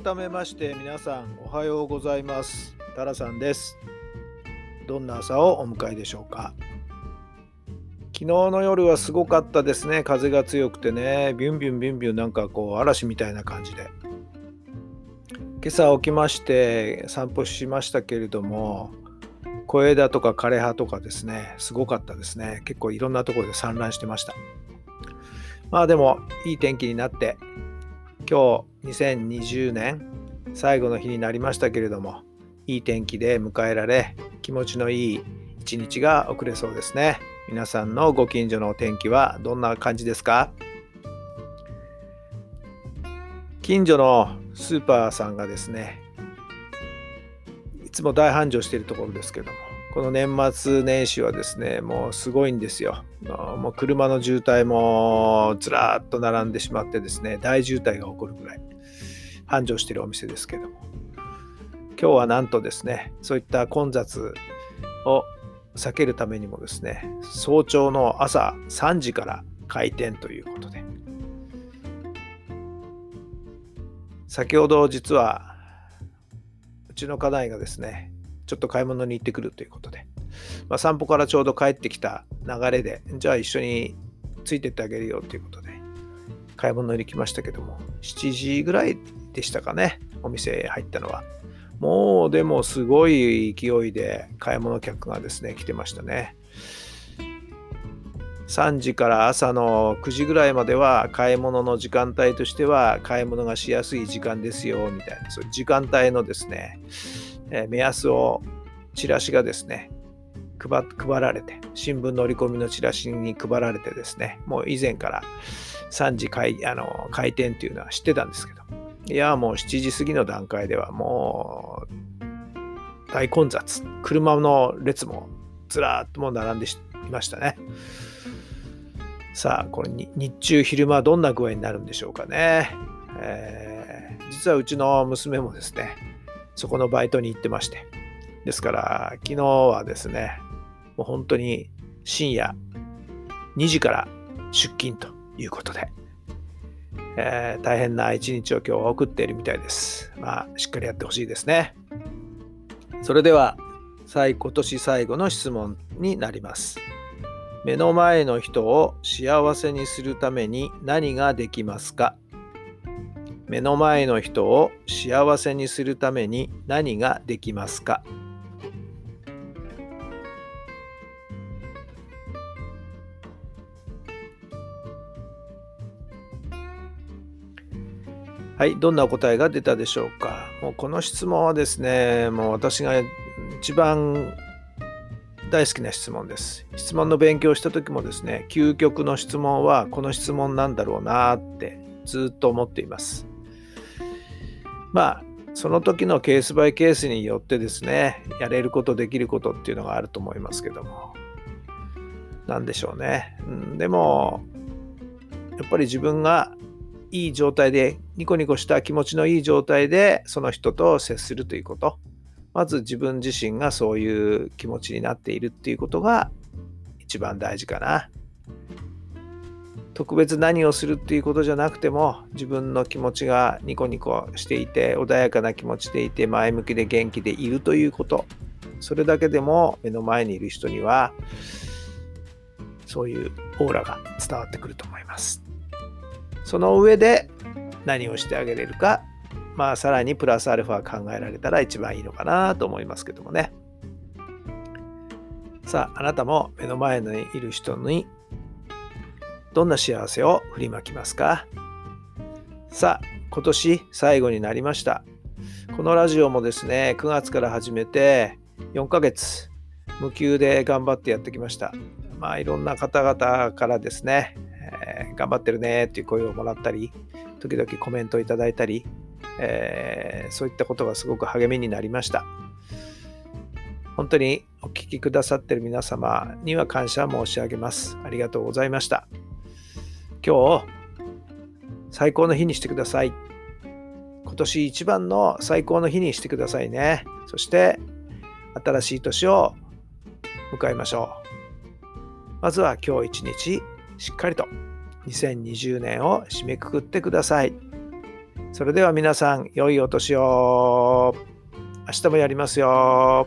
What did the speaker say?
改めまして皆さんおはようございます。タラさんです。どんな朝をお迎えでしょうか。昨日の夜はすごかったですね。風が強くてね、ビュンビュンビュンビュンなんかこう嵐みたいな感じで。今朝起きまして散歩しましたけれども、小枝とか枯葉とかですね、すごかったですね。結構いろんなところで散乱してました。まあでもいい天気になって今日2020年最後の日になりましたけれどもいい天気で迎えられ気持ちのいい一日が遅れそうですね。皆さんのご近所のお天気はどんな感じですか？近所のスーパーさんがですねいつも大繁盛しているところですけどもこの年末年始はですねもうすごいんですよ。もう車の渋滞もずらっと並んでしまってですね大渋滞が起こるぐらい繁盛しているお店ですけども。今日はなんとですねそういった混雑を避けるためにもですね早朝の朝3時から開店ということで。先ほど実はうちの家内がですねちょっと買い物に行ってくるということで、まあ、散歩からちょうど帰ってきた流れでじゃあ一緒についてってあげるよということで。買い物に行きましたけども。7時ぐらいでしたかね。お店入ったのは。もうでもすごい勢いで買い物客がですね来てましたね。3時から朝の9時ぐらいまでは買い物の時間帯としては買い物がしやすい時間ですよみたいな。そういう時間帯のですねえ目安をチラシがですね配られて新聞の折り込みのチラシに配られてですねもう以前から3時開あの開店っていうのは知ってたんですけどいやもう7時過ぎの段階ではもう大混雑車の列もずらーっともう並んでいましたね。さあこれに日中昼間どんな具合になるんでしょうかね、えー実はうちの娘もですねそこのバイトに行ってまして。ですから、昨日はですね、もう本当に深夜2時から出勤ということで、えー大変な一日を今日は送っているみたいです。まあ、しっかりやってほしいですね。それでは、最今年最後の質問になります。目の前の人を幸せにするために何ができますか？目の前の人を幸せにするために何ができますか？はい、どんなお答えが出たでしょうか？もうこの質問はですね、もう私が一番大好きな質問です。質問の勉強をした時もですね、究極の質問はこの質問なんだろうなってずっと思っています。まあその時のケースバイケースによってですねやれることできることっていうのがあると思いますけども。何でしょうね、うん、でもやっぱり自分がいい状態でニコニコした気持ちのいい状態でその人と接するということ。まず自分自身がそういう気持ちになっているっていうことが一番大事かな。特別何をするっていうことじゃなくても自分の気持ちがニコニコしていて穏やかな気持ちでいて前向きで元気でいるということ。それだけでも目の前にいる人にはそういうオーラが伝わってくると思います。その上で何をしてあげれるかまあさらにプラスアルファ考えられたら一番いいのかなと思いますけどもね。さああなたも目の前にいる人にどんな幸せを振りまきますか？さあ、今年最後になりました。このラジオもですね、9月から始めて4ヶ月、無給で頑張ってやってきました。まあ、いろんな方々からですね、えー、頑張ってるねっていう声をもらったり、時々コメントをいただいたり、えー、そういったことがすごく励みになりました。本当にお聞きくださってる皆様には感謝申し上げます。ありがとうございました。今日、最高の日にしてください。今年一番の最高の日にしてくださいね。そして、新しい年を迎えましょう。まずは今日一日、しっかりと2020年を締めくくってください。それでは皆さん、良いお年を。明日もやりますよ。